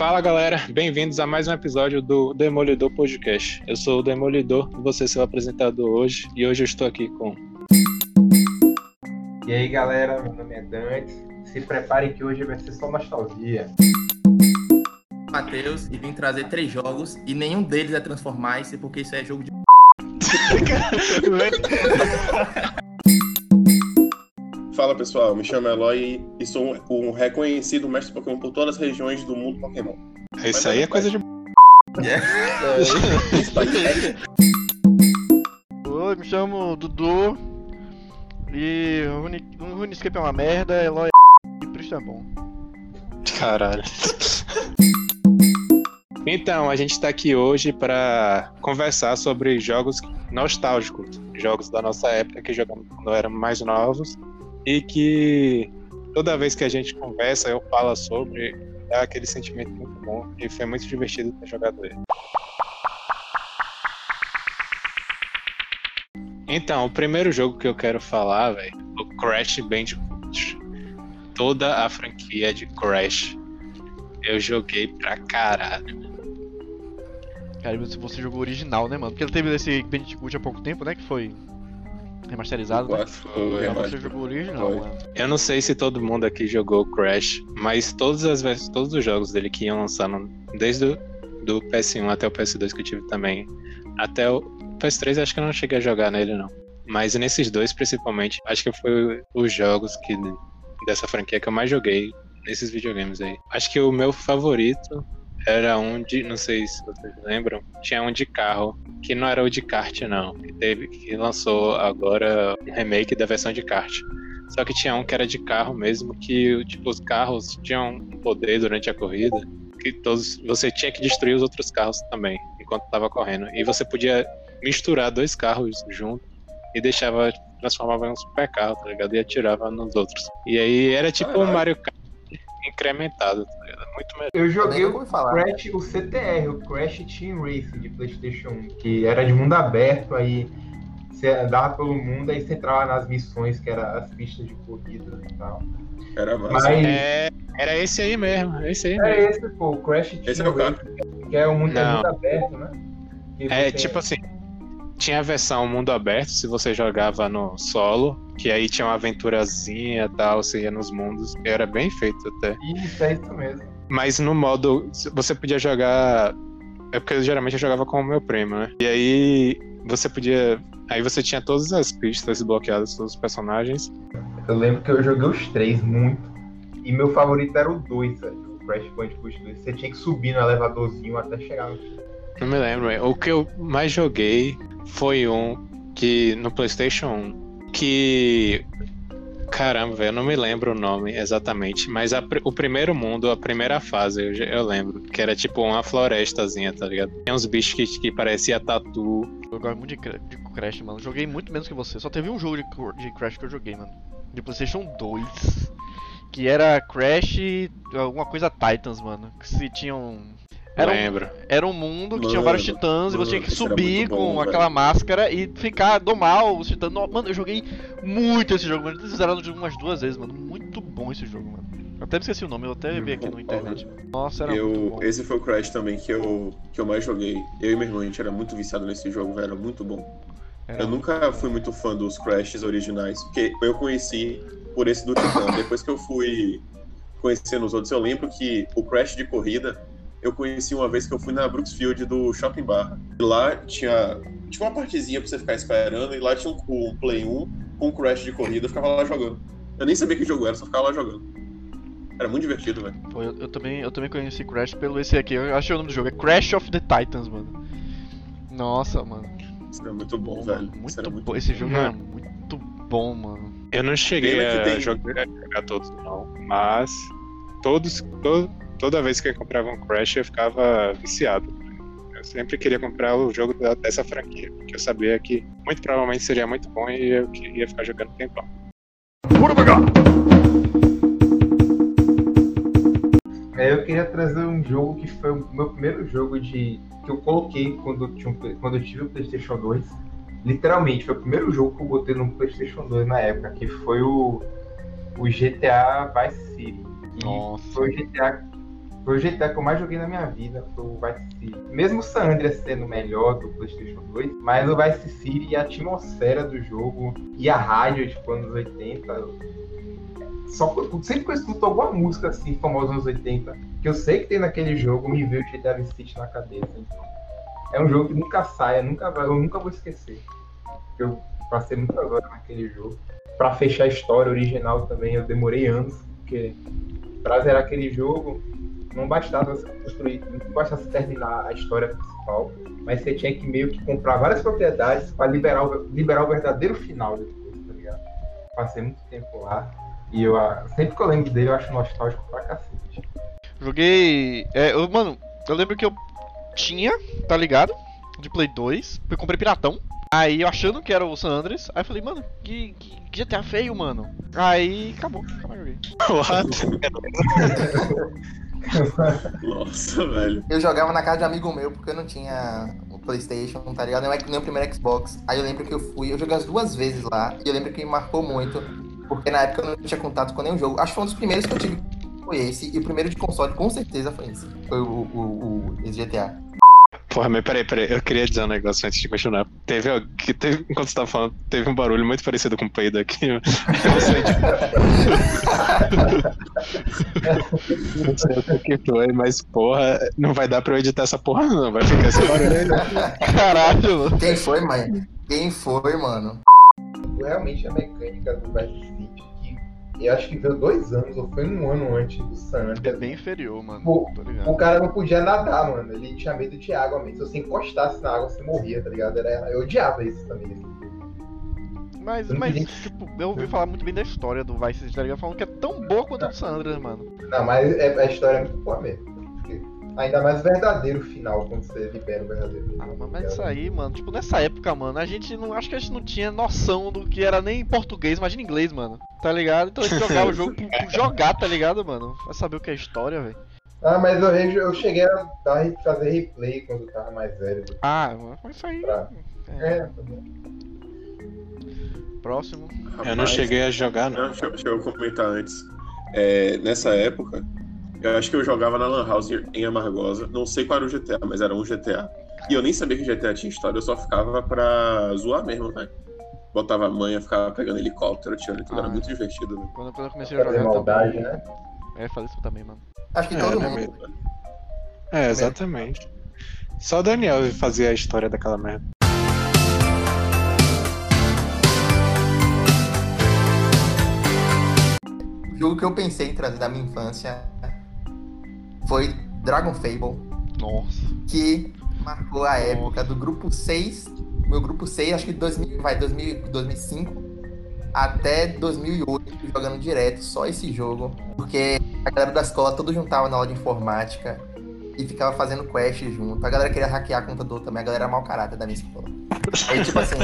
Fala galera, bem-vindos a mais um episódio do Demolidor Podcast. Eu sou o Demolidor, você seu apresentador hoje, e hoje eu estou aqui com. E aí galera, meu nome é Dante. Se preparem que hoje vai ser só nostalgia. Matheus e vim trazer três jogos e nenhum deles é Transformice porque isso é jogo de. Fala pessoal, me chamo Eloy e sou um reconhecido mestre Pokémon por todas as regiões do mundo Pokémon. Isso aí é coisa de. Oi, me chamo Dudu. E o Rune- o RuneScape é uma merda, Eloy é e Priest é bom. Caralho. Então, a gente tá aqui hoje para conversar sobre jogos nostálgicos, jogos da nossa época que jogamos quando éramos mais novos e que toda vez que a gente conversa, eu falo sobre, dá aquele sentimento muito bom e foi muito divertido ter jogado ele. Então, o primeiro jogo que eu quero falar, velho, é o Crash Bandicoot. Toda a franquia de Crash eu joguei pra caralho. Cara, você, você jogou original, né, mano? Porque ele teve esse Bandicoot há pouco tempo, né? Que foi remasterizado, né? Quatro, o Então remaster. você jogou o original, mano. Eu não sei se todo mundo aqui jogou Crash, mas todas as vezes, todos os jogos dele que iam lançando, desde o do PS1 até o PS2 que eu tive também, até o PS3 acho que eu não cheguei a jogar nele não. Mas nesses dois principalmente, acho que foi os jogos que dessa franquia que eu mais joguei nesses videogames aí. Acho que o meu favorito era um de, não sei se vocês lembram, tinha um de carro, que não era o de kart não, que teve que lançou agora um remake da versão de kart. Só que tinha um que era de carro mesmo, que tipo, os carros tinham um poder durante a corrida, que todos você tinha que destruir os outros carros também, enquanto estava correndo. E você podia misturar dois carros juntos e deixava, transformava em um super carro, tá ligado? E atirava nos outros. E aí era tipo um. Mario Kart incrementado, tá? Muito melhor. Eu joguei o. Crash, o CTR, o Crash Team Racing de Playstation 1, que era de mundo aberto, aí você andava pelo mundo, aí você entrava nas missões, que eram as pistas de corrida e tal. Era. Mas É, era esse aí mesmo, esse aí é mesmo. esse, pô, o Crash Team Esse é o. Racing, que é um mundo, é mundo aberto, né? Que É, você- tipo assim, tinha a versão mundo aberto, se você jogava no solo, que aí tinha uma aventurazinha e tal, você ia nos mundos, e era bem feito até. Isso, é isso mesmo. Mas no modo, você podia jogar, é porque eu, geralmente eu jogava com o meu primo, né? E aí você podia, aí você tinha todas as pistas bloqueadas, todos os personagens. Eu lembro que eu joguei os três muito. E meu favorito era o 2, sabe? O Crash Bandicoot 2. Você tinha que subir no elevadorzinho até chegar no Não me lembro, o que eu mais joguei foi um que no PlayStation 1, que Caramba, eu não me lembro o nome exatamente, mas a o primeiro mundo, a primeira fase, eu, eu lembro, que era tipo uma florestazinha, tá ligado? Tem uns bichos que, que parecia tatu. Eu gosto muito de, de Crash, mano. Joguei muito menos que você. Só teve um jogo de, de Crash que eu joguei, mano. De Playstation 2. Que era Crash alguma coisa Titans, mano. Que se tinham. Era um, era um mundo que tinha Mano, vários titãs e você tinha mano, que subir muito bom, com velho. aquela máscara e ficar domar os titãs. No- Mano, eu joguei muito esse jogo, mano. Eles fizeram o jogo umas duas vezes, mano. Muito bom esse jogo, mano. Eu até me esqueci o nome, eu até vi aqui no internet. Nossa, era muito Eu, bom. esse foi o Crash também que eu, que eu mais joguei. Eu e meu irmão, a gente era muito viciado nesse jogo, velho. Era muito bom. Era Eu nunca fui muito fã dos Crashes originais, porque eu conheci por esse do Titã. Depois que eu fui conhecendo os outros, eu lembro que o Crash de corrida eu conheci uma vez que eu fui na Brooksfield do Shopping Bar. E lá tinha, tinha uma partezinha pra você ficar esperando, e lá tinha um, um Play 1 com um Crash de corrida, eu ficava lá jogando. Eu nem sabia que jogo era, só ficava lá jogando. Era muito divertido, velho. Pô, eu, eu também, eu também conheci Crash pelo esse aqui. Eu achei o nome do jogo. É Crash of the Titans, mano. Nossa, mano. Isso era muito bom, velho. mano, Isso era muito muito bom. Esse jogo era muito bom, mano. Eu não cheguei a tem- jogar, jogar todos, não. Mas todos, to- toda vez que eu comprava um Crash, eu ficava viciado. Eu sempre queria comprar o jogo da- dessa franquia, porque eu sabia que muito provavelmente seria muito bom e eu queria ficar jogando tempão. É, eu queria trazer um jogo que foi o meu primeiro jogo de que eu coloquei quando eu, tinha um quando eu tive o PlayStation 2. Literalmente, foi o primeiro jogo que eu botei no PlayStation 2 na época, que foi o, o GTA Vice City. E Nossa. foi o GTA Foi o GTA que eu mais joguei na minha vida, foi o Vice City. Mesmo o San Andreas sendo melhor do PlayStation 2, mas o Vice City e a atmosfera do jogo e a rádio, tipo, anos 80. Só, sempre que eu escuto alguma música assim, famosa nos anos 80, que eu sei que tem naquele jogo, me veio o GTA Vice City na cabeça. Então, é um jogo que nunca sai, eu nunca, eu nunca vou esquecer. Eu passei muitas horas naquele jogo. Pra fechar a história original também, eu demorei anos, porque pra zerar aquele jogo, não bastava construir, não bastava terminar a história principal, mas você tinha que meio que comprar várias propriedades para liberar o, liberar o verdadeiro final depois, tá ligado? Passei muito tempo lá e eu ah, sempre que eu lembro dele eu acho nostálgico pra cacete. Joguei. É, eu, mano, eu lembro que eu tinha, tá ligado? De Play 2, eu comprei Piratão. Aí eu achando que era o San Andreas, aí eu falei, mano, que, que, que GTA feio, mano. Aí acabou, mais joguei. Nossa, velho. Eu jogava na casa de um amigo meu porque eu não tinha o PlayStation, tá ligado? Nem, nem o primeiro Xbox. Aí eu lembro que eu fui, eu joguei as duas vezes lá e eu lembro que me marcou muito, porque na época eu não tinha contato com nenhum jogo. Acho que foi um dos primeiros que eu tive foi esse, e o primeiro de console com certeza foi esse. Foi o, o, o esse GTA. Porra, mas peraí, peraí, eu queria dizer um negócio antes de continuar. Teve, que teve enquanto você tava falando, teve um barulho muito parecido com o peido aqui. Eu não sei, não sei o que foi, mas porra, não vai dar pra eu editar essa porra, não. Vai ficar esse barulho aí, né? Caralho! Quem foi, mãe? Quem foi, mano? Realmente a mecânica do Vice e acho que veio dois anos, ou foi um ano antes do San É bem inferior, mano. O, ligado. o cara não podia nadar, mano. Ele tinha medo de água mesmo. Se você encostasse na água, você morria, tá ligado? Era, eu odiava isso também. Mas, não mas tipo, eu ouvi falar muito bem da história do Vice City, tá ligado? Falando que é tão boa quanto a do San Andreas, mano. Não, mas é- a história é muito boa mesmo. Ainda mais verdadeiro final, quando você libera o verdadeiro Ah, final. mas, tá mas isso ligado? aí, mano, tipo, nessa época, mano, a gente não. Acho que a gente não tinha noção do que era nem português, imagina inglês, mano. Tá ligado? Então a gente jogava o jogo por, por jogar, tá ligado, mano? Vai saber o que é história, velho. Ah, mas eu, eu cheguei a dar, fazer replay quando eu tava mais velho. Ah, mas isso aí. Pra- É. É, tá bom. Próximo. Eu não Rapaz, cheguei a jogar, não. Não, deixa, eu- deixa eu comentar antes. É, nessa época, eu acho que eu jogava na Lan House em Amargosa. Não sei qual era o GTA, mas era um GTA. E eu nem sabia que GTA tinha história, eu só ficava pra zoar mesmo, velho. Botava a manha, ficava pegando helicóptero, tirando e tudo. Ah. Era muito divertido, velho. Quando, quando eu comecei a Fazer jogar maldade, também. né? É, falei isso também, mano. Acho que É, todo né, mundo. mesmo? É, exatamente. Só o Daniel fazia a história daquela merda. O jogo que eu pensei em trazer da minha infância foi Dragon Fable, Nossa. que marcou a época do grupo 6, meu grupo 6, acho que 2000, vai 2000, 2005 até 2008 jogando direto só esse jogo, porque a galera da escola todo juntava na aula de informática e ficava fazendo quest junto. A galera queria hackear outro também, a galera era mau caráter da minha escola. Aí tipo assim,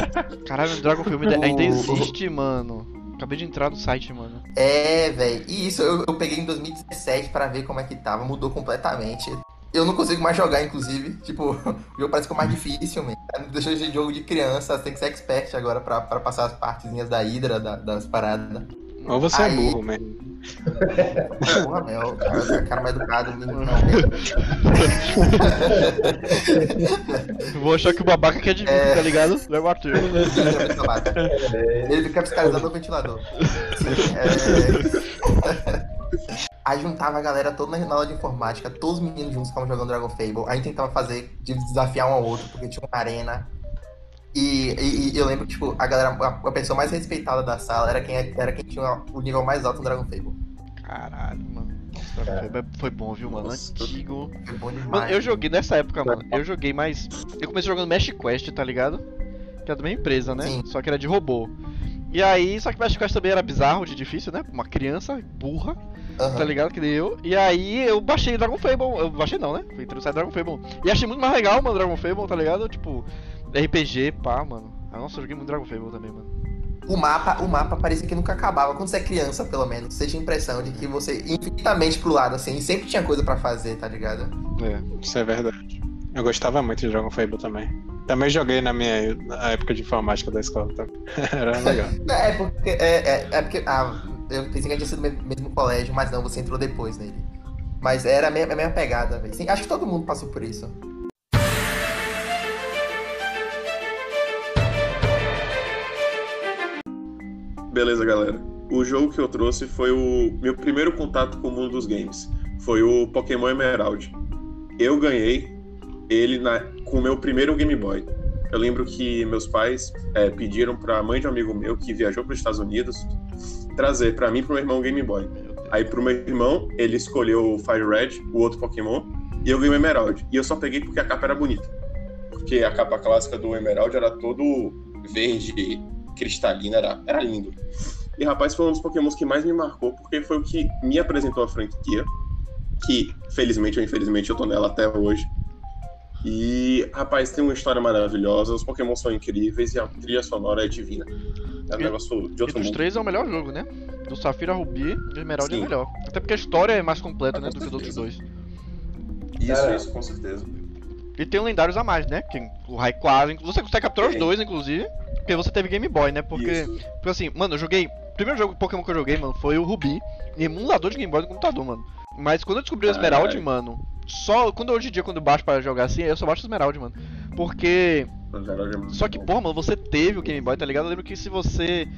Caralho, o Dragon Film ainda, existe, mano. Acabei de entrar no site, mano. É, velho. E isso eu, eu peguei em 2017 pra ver como é que tava. Mudou completamente. Eu não consigo mais jogar, inclusive. Tipo, o jogo parece que é mais difícil, mesmo. Deixou de ser jogo de criança, tem que ser expert agora pra, pra passar as partezinhas da Hydra, da- das paradas. Ou você é Aí- burro mesmo. Porra, meu, o cara, o cara mais educado. menino, Não, Vou achar que o babaca quer de mim, É. tá ligado? Vai bater. Ele fica fiscalizando o ventilador. É... Aí juntava a galera toda na aula de informática, todos os meninos juntos ficavam jogando Dragon Fable. Aí tentava fazer, de desafiar um ao outro, porque tinha uma arena. E, e- e eu lembro que, tipo, a galera, a, a pessoa mais respeitada da sala era quem, era quem tinha o nível mais alto no Dragon Fable. Caralho, mano. Nossa, Dragon Fable foi bom, viu, mano? Nossa. Antigo. Foi bom demais. Mano, eu joguei nessa época, mano. Eu joguei mais. Eu comecei jogando Mesh Quest, tá ligado? Que é da mesma empresa, né? Sim. Só que era de robô. E aí, só que Mesh Quest também era bizarro, de difícil, né? Uma criança burra, Aham. tá ligado? Que nem eu. E aí eu baixei Dragon Fable. Eu baixei não, né? Fui introduzido Dragon Fable. E achei muito mais legal, mano, Dragon Fable, tá ligado? Tipo, RPG, pá, mano. Ah, nossa, eu joguei muito Dragon Fable também, mano. O mapa, o mapa parecia que nunca acabava. Quando você é criança, pelo menos, você tinha a impressão de que você ia infinitamente pro lado, assim, e sempre tinha coisa pra fazer, tá ligado? É. Isso é verdade. Eu gostava muito de Dragon Fable também. Também joguei na minha na época de informática da escola. Tá? Era legal. É porque. É, é, é porque. Ah, eu pensei que a gente tinha sido no mesmo colégio, mas não, você entrou depois nele. Mas era a mesma, a mesma pegada, velho. Sim, Acho que todo mundo passou por isso. Beleza, galera. O jogo que eu trouxe foi o meu primeiro contato com o mundo dos games. Foi o Pokémon Emerald. Eu ganhei ele na, com o meu primeiro Game Boy. Eu lembro que meus pais é, pediram para a mãe de um amigo meu que viajou para os Estados Unidos trazer para mim e para meu irmão Game Boy. Aí pro meu irmão, ele escolheu o Fire Red, o outro Pokémon, e eu ganhei o Emerald. E eu só peguei porque a capa era bonita. Porque a capa clássica do Emerald era todo verde, cristalina, era, era lindo. E rapaz, foi um dos Pokémons que mais me marcou, porque foi o que me apresentou a franquia. Que, felizmente ou infelizmente, eu tô nela até hoje. E, rapaz, tem uma história maravilhosa, os Pokémon são incríveis e a trilha sonora é divina. É um E- negócio de E outro dos mundo. três é o melhor jogo, né? Do Safira Rubi e do Emerald é Sim. melhor. Até porque a história é mais completa, Ah, né? Do que os outros certeza. dois. Isso, Cara, isso, com certeza. E tem um lendários a mais, né? Que o inclu- Você consegue capturar os dois, inclusive. Porque você teve Game Boy, né? Porque, Isso. porque assim, mano, eu joguei. O primeiro jogo Pokémon que eu joguei, mano, foi o Rubi. Em emulador de Game Boy no computador, mano. Mas quando eu descobri o. Esmeralda, mano. Só. Quando hoje em dia, quando eu baixo pra jogar assim, eu só baixo o Esmeralda, mano. Porque. Só que, porra, mano, você teve o Game Boy, tá ligado? Eu lembro que se você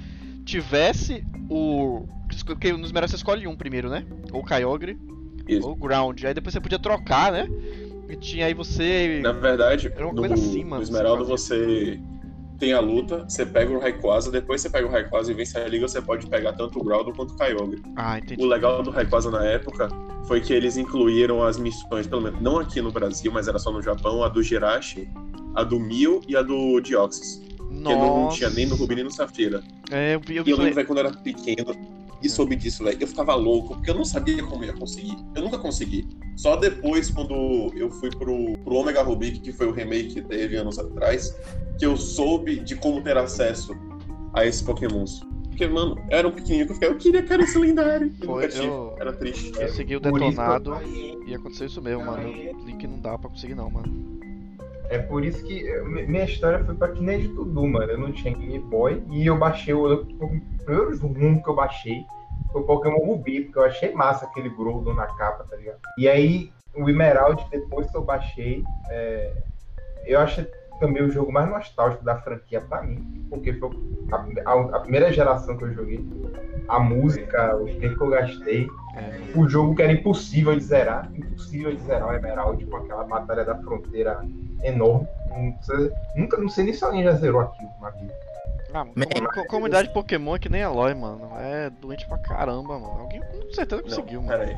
tivesse o. Porque no Esmeralda você escolhe um primeiro, né? Ou Kyogre, Isso. ou Ground. Aí depois você podia trocar, né? E tinha aí você. Na verdade, Era uma no, coisa assim, mano, no Esmeralda você você tem a luta, você pega o Rayquaza, depois você pega o Rayquaza e vence a liga, você pode pegar tanto o Groudon quanto o Kyogre. Ah, entendi. O legal do Rayquaza na época foi que eles incluíram as missões, pelo menos não aqui no Brasil, mas era só no Japão, a do Jirachi, a do Mil e a do Deoxys. Que não, tinha nem no Rubi nem no Safira. É, eu eu E eu lembro, velho, quando eu era pequeno e soube disso, velho, eu ficava louco, porque eu não sabia como eu ia conseguir. Eu nunca consegui. Só depois, quando eu fui pro, pro Omega Ruby, que foi o remake que teve anos atrás, que eu soube de como ter acesso a esses pokémons. Porque, mano, eu era um pequenininho que eu ficava, eu queria que era esse lendário. Tive. eu- Era triste. Eu segui o detonado e aconteceu isso mesmo, mano. Eu li que não dá pra conseguir não, mano. É por isso que minha história foi pra que nem de tudo, mano. Eu não tinha Game Boy e eu baixei o, o primeiro jogo que eu baixei foi o Pokémon Ruby, porque eu achei massa aquele Groudon na capa, tá ligado? E aí o Emerald, depois que eu baixei, é, eu achei também o jogo mais nostálgico da franquia pra mim, porque foi a, a- a primeira geração que eu joguei. A música, o tempo que eu gastei, É. o jogo que era impossível de zerar, impossível de zerar o Emerald com aquela batalha da fronteira enorme. Não sei- nunca, não sei nem se alguém já zerou aquilo na vida. Ah, com- com- comunidade Pokémon é que nem Eloy, mano. É doente pra caramba, mano. Alguém com certeza conseguiu, não, mano. Pera aí.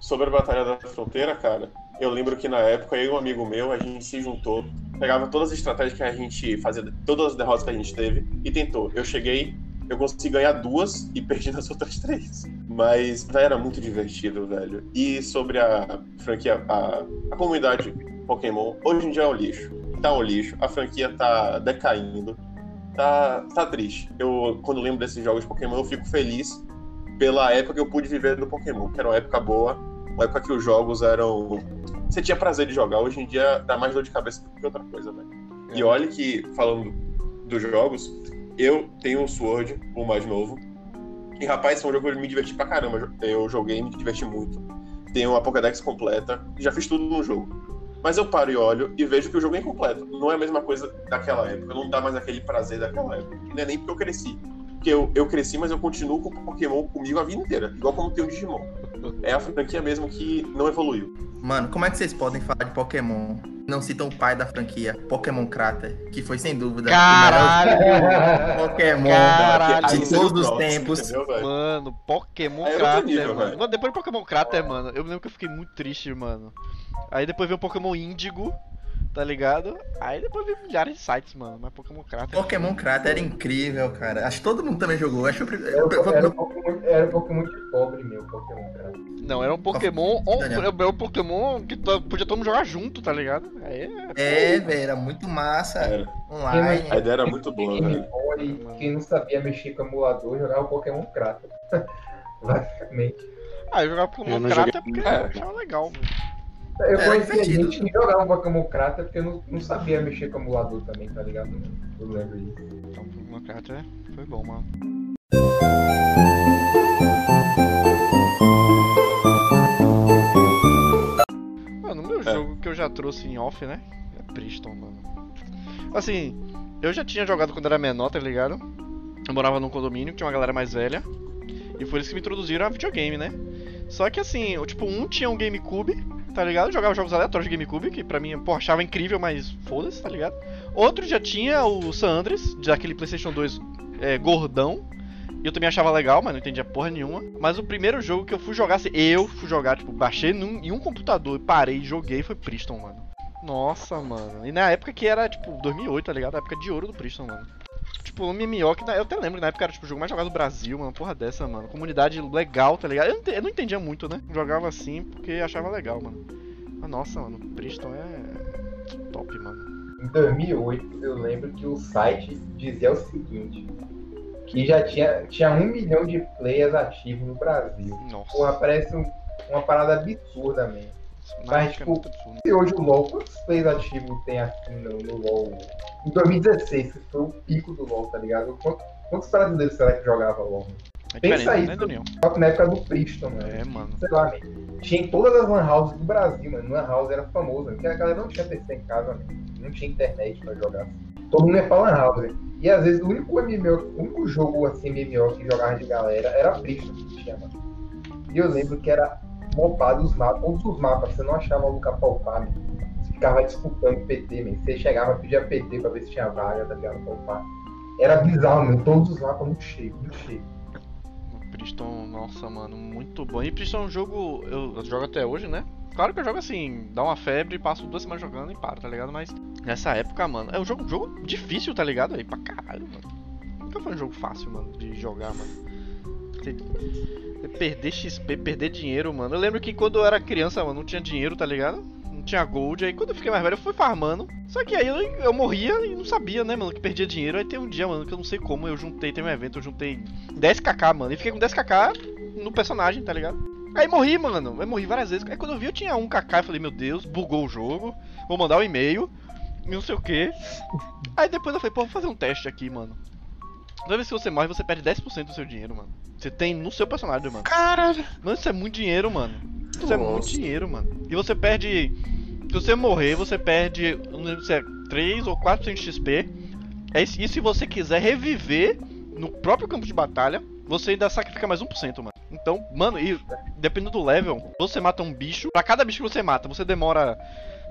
Sobre a Batalha da Fronteira, cara, eu lembro que na época eu e um amigo meu, a gente se juntou, pegava todas as estratégias que a gente fazia, todas as derrotas que a gente teve e tentou. Eu cheguei, eu consegui ganhar duas e perdi nas outras três. Mas velho, era muito divertido, velho. E sobre a franquia, a, a comunidade Pokémon, hoje em dia é um lixo. Tá um lixo, a franquia tá decaindo. Tá, tá triste. Eu, quando lembro desses jogos de Pokémon, eu fico feliz pela época que eu pude viver do Pokémon, que era uma época boa, uma época que os jogos eram. Você tinha prazer de jogar, hoje em dia dá mais dor de cabeça do que outra coisa, velho. E olha que, falando dos jogos, eu tenho o Sword, o mais novo. E rapaz, foi um jogo que eu me diverti pra caramba. Eu joguei e me diverti muito. Tenho a Pokédex completa, já fiz tudo no jogo. Mas eu paro e olho e vejo que o jogo é incompleto. Não é a mesma coisa daquela época, não dá mais aquele prazer daquela época. Não é nem porque eu cresci. Porque eu, eu cresci, mas eu continuo com o Pokémon comigo a vida inteira. Igual como tem o Digimon. É a franquia mesmo que não evoluiu. Mano, como é que vocês podem falar de Pokémon? Não citam o pai da franquia, Pokémon Crater, que foi sem dúvida Caralho! o melhor Pokémon Caralho. de todos os tempos. entendeu? Mano, Pokémon é Crater, nível, mano. Mano, Depois do Pokémon Crater, mano, eu lembro que eu fiquei muito triste, mano. Aí depois veio o Pokémon Índigo, tá ligado? Aí depois veio milhares de sites, mano. Mas Pokémon Crater. Pokémon Crater era incrível, cara. Acho que todo mundo também jogou. Acho que Era, eu- um- era, um Pokémon, era um Pokémon de pobre, meu Pokémon, cara. Não, era um Pokémon. on-. Era um Pokémon que to- podia todo mundo jogar junto, tá ligado? Aí É, velho, era muito massa. Era. Online. A ideia era muito boa, velho. Quem não sabia mexer com emulador jogava o Pokémon Crater. Basicamente. Ah, eu jogava Pokémon Crater joguei- porque É. achava legal, velho. Eu conhecia divertido. gente que jogava Pokémon Crater porque não, não sabia mexer com emulador também, tá ligado? Eu lembro disso. Então, Pokémon Crater foi bom, mano. trouxe em off, né? É Priston, mano. Assim, eu já tinha jogado quando era menor, tá ligado? Eu morava num condomínio que tinha uma galera mais velha. E foi eles que me introduziram a videogame, né? Só que assim, eu, tipo, um tinha um GameCube, tá ligado? Eu jogava jogos aleatórios de GameCube, que pra mim, pô, achava incrível, mas foda-se, tá ligado? Outro já tinha o San Andreas, daquele PlayStation 2 é, gordão. Eu também achava legal, mas não entendia porra nenhuma. Mas o primeiro jogo que eu fui jogar, assim, eu fui jogar, tipo, baixei num, em um computador parei e joguei foi Priston, mano. Nossa, mano. E na época que era, tipo, 2008, tá ligado? A época de ouro do Priston, mano. Tipo, um MMO que eu até lembro que na época era tipo, o jogo mais jogado do Brasil, mano. Porra dessa, mano. Comunidade legal, tá ligado? Eu não, eu não entendia muito, né? Jogava assim porque achava legal, mano. Mas nossa, mano. Priston é. top, mano. Em 2008, eu lembro que o site dizia o seguinte: que já tinha, tinha um milhão de players ativos no Brasil. Nossa. Porra, parece um- uma parada absurda mesmo. Mas, é tipo, muito absurdo. E hoje o LoL, quantos players ativos tem assim no, no LoL? Em 2016, que foi o pico do LoL, tá ligado? Quantos, quantos brasileiros será que jogavam LoL? É pensa isso. né, Daniel? Só que na época do Priston, mano. É, mano. Sei lá, man. Tinha em todas as lan houses do Brasil, mano. Lan house era famoso, mano. Porque a galera não tinha PC em casa, mano. Não tinha internet pra jogar. Todo mundo ia pra lan house, né? E às vezes o único MMO, o único jogo assim, MMO que jogava de galera era Priston que tinha, mano. E eu lembro que era mopado os mapas, todos os mapas, você não achava lugar pra upar, mano. Você ficava disputando PT, man. Você chegava, pedia PT pra ver se tinha vaga, tá ligado? Pra upar. Era bizarro, mano. Todos os mapas muito cheios, muito cheios. Priston, nossa, mano, muito bom. E Priston é um jogo, eu, eu jogo até hoje, né? Claro que eu jogo assim, dá uma febre, passo duas semanas jogando e paro, tá ligado? Mas nessa época, mano, é um jogo, um jogo difícil, tá ligado? Aí pra caralho, mano. Nunca foi um jogo fácil, mano, de jogar, mano. Perder XP, perder dinheiro, mano. Eu lembro que quando eu era criança, mano, não tinha dinheiro, tá ligado? Não tinha gold. Aí quando eu fiquei mais velho, eu fui farmando. Só que aí eu, eu morria e não sabia, né, mano, que perdia dinheiro. Aí tem um dia, mano, que eu não sei como, eu juntei, tem um evento, eu juntei 10kk, mano. E fiquei com 10kk no personagem, tá ligado? Aí morri, mano. Eu morri várias vezes. Aí quando eu vi, eu tinha 1kk. Eu falei, meu Deus, bugou o jogo. Vou mandar um e-mail. Não sei o que. Aí depois eu falei, pô, vou fazer um teste aqui, mano. Toda vez que você morre, você perde 10% do seu dinheiro, mano. Você tem no seu personagem, mano. Caralho. Mano, isso é muito dinheiro, mano. Isso é muito Nossa. dinheiro, mano. E você perde. Se você morrer, você perde. Não lembro se é 3 ou 4% de XP. É E se você quiser reviver no próprio campo de batalha, você ainda sacrifica mais 1%, mano. Então, mano, e dependendo do level, você mata um bicho. Pra cada bicho que você mata, você demora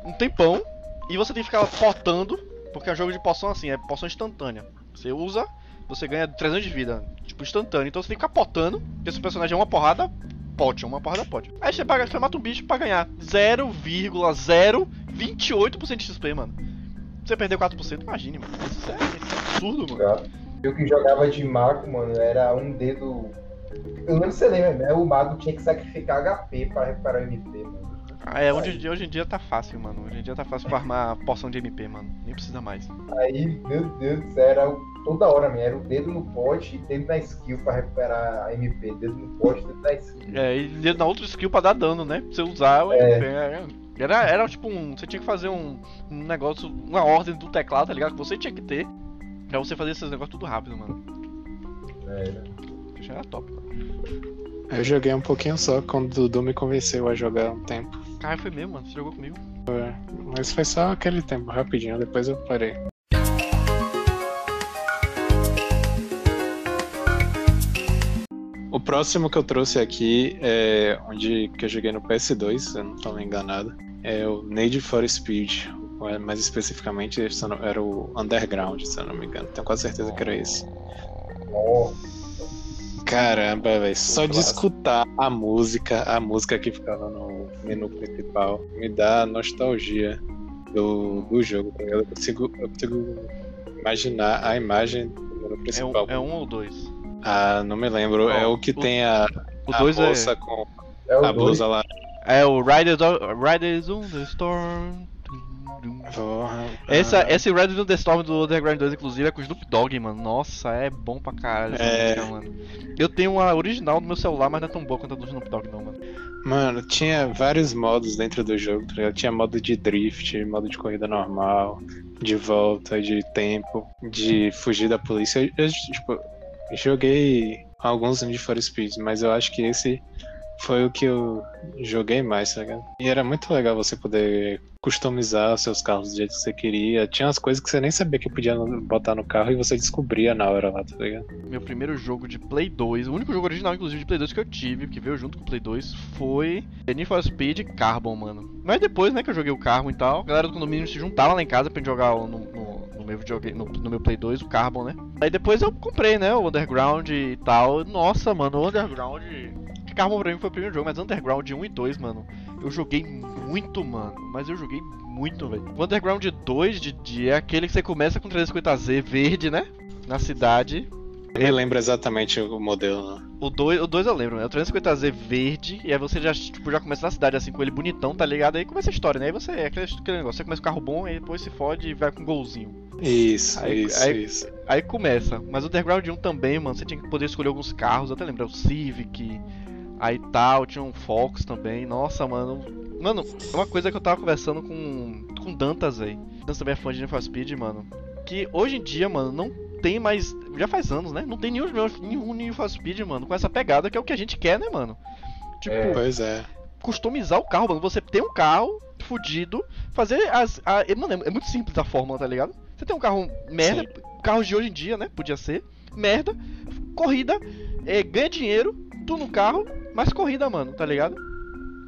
um tempão. E você tem que ficar potando. Porque é um jogo de poção assim, é poção instantânea. Você usa, você ganha 300 de vida, tipo, instantâneo. Então você tem que ficar potando, porque esse personagem é uma porrada pote, uma porrada pote. Aí você, paga, você mata um bicho pra ganhar 0,028% de XP, mano. Você perder 4%, imagine, mano. Isso é, isso é absurdo, mano. Eu que jogava de mago, mano, era um dedo. Eu não sei lembra, né? O mago tinha que sacrificar HP pra recuperar o MP, mano. Ah, é, hoje, em dia- hoje em dia tá fácil, mano. Hoje em dia tá fácil farmar poção de MP, mano. Nem precisa mais. Aí, meu Deus do céu, era toda hora, mesmo. Era o dedo no pote e dedo na skill pra recuperar a MP. Dedo no pote, dedo na skill. É, e na outra skill pra dar dano, né? Pra você usar o MP. é. Era, era tipo um. Você tinha que fazer um, um negócio, uma ordem do teclado, tá ligado? Que você tinha que ter. Pra você fazer esses negócios tudo rápido, mano. Era. Já era top, mano. Eu joguei um pouquinho só quando o Dudu me convenceu a jogar um tempo. Cara, foi mesmo, mano. Você jogou comigo? Mas foi só aquele tempo, rapidinho, depois eu parei. O próximo que eu trouxe aqui é onde que eu joguei no PS2, se eu não estou enganado. É o Need for Speed. é, Mais especificamente, era o Underground, se eu não me engano. Tenho quase certeza que era esse. Caramba, velho. Só de escutar a música, a música que ficava no menu principal, me dá nostalgia do, do jogo, tá ligado? Eu consigo, eu consigo imaginar a imagem do menu É um, principal. é um ou dois? Ah, não me lembro. Ó, é o que o- tem a, O a dois é. moça com é o a dois. blusa lá. É o Riders, on- Riders on the Storm. Essa, esse Riders on the Storm do Underground 2, inclusive, é com o Snoop Dogg, mano. Nossa, é bom pra caralho essa É. música, mano. Eu tenho uma original no meu celular, mas não é tão boa quanto a do Snoop Dogg, não, mano. Mano, tinha vários modos dentro do jogo, tá ligado? Tinha modo de drift, modo de corrida normal, de volta, de tempo, de fugir da polícia. Eu, tipo, joguei alguns Need for Speed, mas eu acho que esse foi o que eu joguei mais, tá ligado? E era muito legal você poder customizar os seus carros do jeito que você queria. Tinha umas coisas que você nem sabia que podia botar no carro e você descobria na hora lá, tá ligado? Meu primeiro jogo de Play 2, o único jogo original, inclusive, de Play 2 que eu tive, que veio junto com o Play 2, foi Need for Speed Carbon, mano. Mas depois, né, que eu joguei o Carbon e tal, a galera do condomínio se juntava lá em casa pra gente jogar no, no, no meu videogame, no, no meu Play 2, o Carbon, né? Aí depois eu comprei, né, o Underground e tal. Nossa, mano, o Underground Carbon pra mim foi o primeiro jogo, mas Underground 1 e 2, mano, eu joguei muito, mano. Mas eu joguei muito, velho. O Underground 2 de, de, é aquele que você começa com 350Z verde, né? Na cidade. Eu lembro exatamente o modelo, né? O 2, o 2 eu lembro, né? O 350Z verde, e aí você já, tipo, já começa na cidade assim com ele bonitão, tá ligado? Aí começa a história, né? Aí você é aquele, aquele negócio, você começa com carro bom, aí depois se fode e vai com um golzinho. Isso, Aí- isso, aí- isso. Aí começa. Mas o Underground 1 também, mano, você tinha que poder escolher alguns carros, eu até lembro, o Civic, aí tal, tinha um Fox também. Nossa, mano. Mano, é uma coisa que eu tava conversando com, com Dantas, velho. Dantas também é fã de Need for Speed, mano. Que hoje em dia, mano, não tem mais. Já faz anos, né? Não tem nenhum, nenhum Need for Speed, mano, com essa pegada que é o que a gente quer, né, mano? Tipo, É. Pois é. customizar o carro, mano. Você tem um carro fudido, fazer as. A, é, mano, é muito simples a fórmula, tá ligado? Você tem um carro merda, carros de hoje em dia, né? Podia ser. Merda, corrida, é, ganha dinheiro, tu no carro, mais corrida, mano, tá ligado?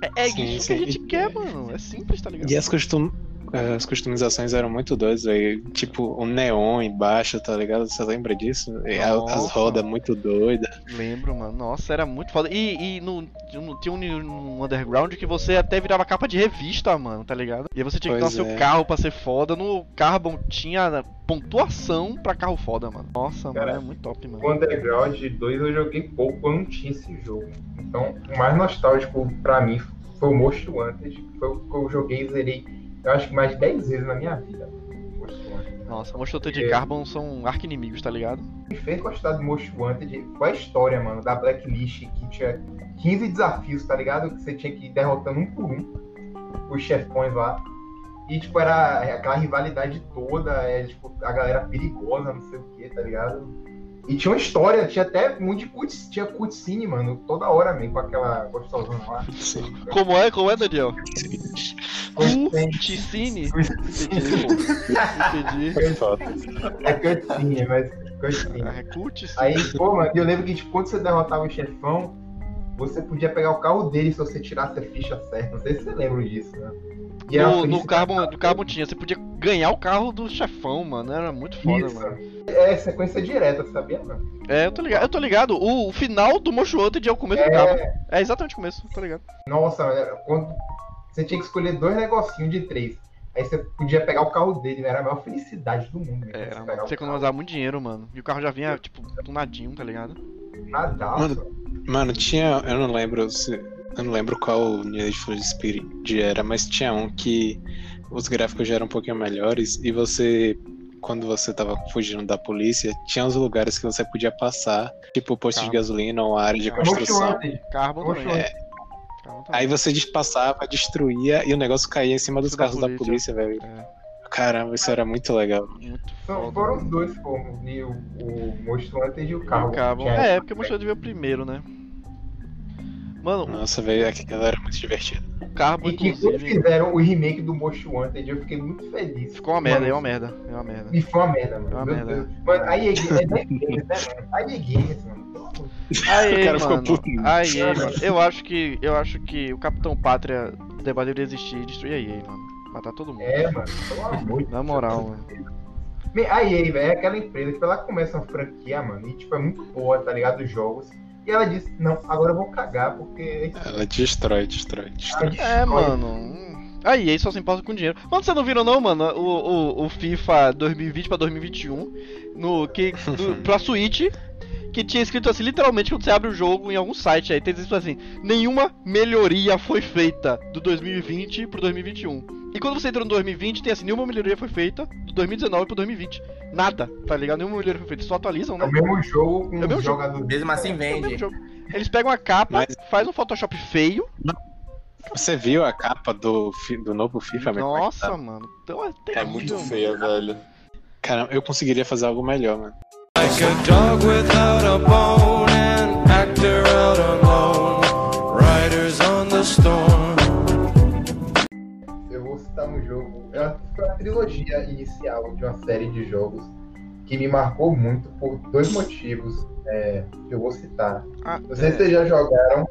É, é Sim, isso que a sim. gente quer, mano. É simples, tá ligado? E as, custom... as customizações eram muito doidas, aí. Tipo, o neon embaixo, tá ligado? Você lembra disso? E Nossa. as rodas muito doidas. Lembro, mano. Nossa, era muito foda. E, e no, no- tinha um, no underground que você até virava capa de revista, mano, tá ligado? E aí você tinha que Pois dar seu é. carro pra ser foda. No Carbon tinha pontuação pra carro foda, mano. Nossa, Cara, mano, é muito top, mano. O Underground 2 eu joguei pouco, eu não tinha esse jogo. Então, o mais nostálgico pra mim foi o Most Wanted, que foi o que eu joguei e zerei, eu acho que mais de 10 vezes na minha vida. Nossa, Monstro de É. Carbon são arqui-inimigos, tá ligado? O que me fez gostar do Most Wanted foi a história, mano, da Blacklist, que tinha 15 desafios, tá ligado? Que você tinha que ir derrotando um por um os chefões lá. E, tipo, era aquela rivalidade toda, é, tipo, a galera perigosa, não sei o que, tá ligado? E tinha uma história, tinha até muito de cutscene, tinha cutscene, mano, toda hora mesmo, com aquela gostosona lá. Como é? Como é, Daniel? Cutscene. Cutscene. Entendi. É cutscene, mas cutscene. Ah, é Cuticine. Aí, pô, mano, eu lembro que tipo, quando você derrotava o chefão, você podia pegar o carro dele se você tirasse a ficha certa. Não sei se você lembra disso, né? E No, no Carbon, no Carbon tinha, você podia ganhar o carro do chefão, mano. Era muito foda, Isso. mano. É sequência direta, sabia, mano? É, eu tô ligado. Eu tô ligado. O, o final do Motion Wanted é o começo do Carbon. É exatamente o começo, tô ligado. Nossa, era quando você tinha que escolher dois negocinhos de três. Aí você podia pegar o carro dele, né? Era a maior felicidade do mundo. né? Era, Você Você economizava muito dinheiro, mano. E o carro já vinha, tipo, tunadinho, tá ligado? Nadaço. Mano, Mano, tinha. Eu não lembro se. Eu não lembro qual Need for Speed era, mas tinha um que os gráficos já eram um pouquinho melhores e você. Quando você tava fugindo da polícia, tinha os lugares que você podia passar, tipo posto de gasolina ou área de construção. Motion também. Wanted. Aí você passava, destruía e o negócio caía em cima dos da carros da polícia. polícia, velho. É, Caramba, isso era muito legal. muito foram mano. os dois, pô. E o, o Most Wanted e o carro. O. Tinha- É, porque o Wanted veio primeiro, né? Mano, Nossa, velho, aquilo era muito divertido. o Carbon, E inclusive, fizeram o remake do Most Wanted, eu fiquei muito feliz. ficou uma merda, é Mano, uma merda. É uma merda. E foi uma merda, mano. É uma Meu merda. Deus. Mano, a EA Games, é Games, né, mano? A EA Games, mano. Aí, O cara ficou mano. puto. Aí, mano. Eu acho que. Eu acho que o Capitão Pátria deveria existir e destruir a EA, mano. Matar todo mundo. É, mano. Pelo amor de Na moral, mano. A EA, velho, é aquela empresa que ela começa uma franquia, mano, e tipo, é muito boa, tá ligado? Os jogos. E ela disse, não, agora eu vou cagar, porque. Ela destrói, destrói, destrói. É, mano. hum. A EA só se importa com dinheiro. Mano, você não viram não, mano? O, o, o FIFA 2020 pra 2021 no, que, do, pra Switch. Que tinha escrito assim, literalmente, quando você abre o jogo em algum site aí, tem escrito assim: nenhuma melhoria foi feita do 2020 pro 2021. E quando você entra no 2020, tem assim: nenhuma melhoria foi feita do 2019 pro 2020. Nada, tá ligado? Nenhuma melhoria foi feita. Só atualizam, É né? o mesmo jogo com É o mesmo os jogo. Mesmo assim É o mesmo vende. jogo. Eles pegam a capa, Mas- faz um Photoshop feio. Você viu a capa do, do novo FIFA? é Nossa, tá? mano. Então é, É muito feia, velho. Caramba, eu conseguiria fazer algo melhor, mano. Like a dog without a bone, an actor out alone, riders on the storm. Eu vou citar um jogo, é uma trilogia inicial de uma série de jogos que me marcou muito por dois motivos é, que eu vou citar. Ah, Não sei é. se vocês já jogaram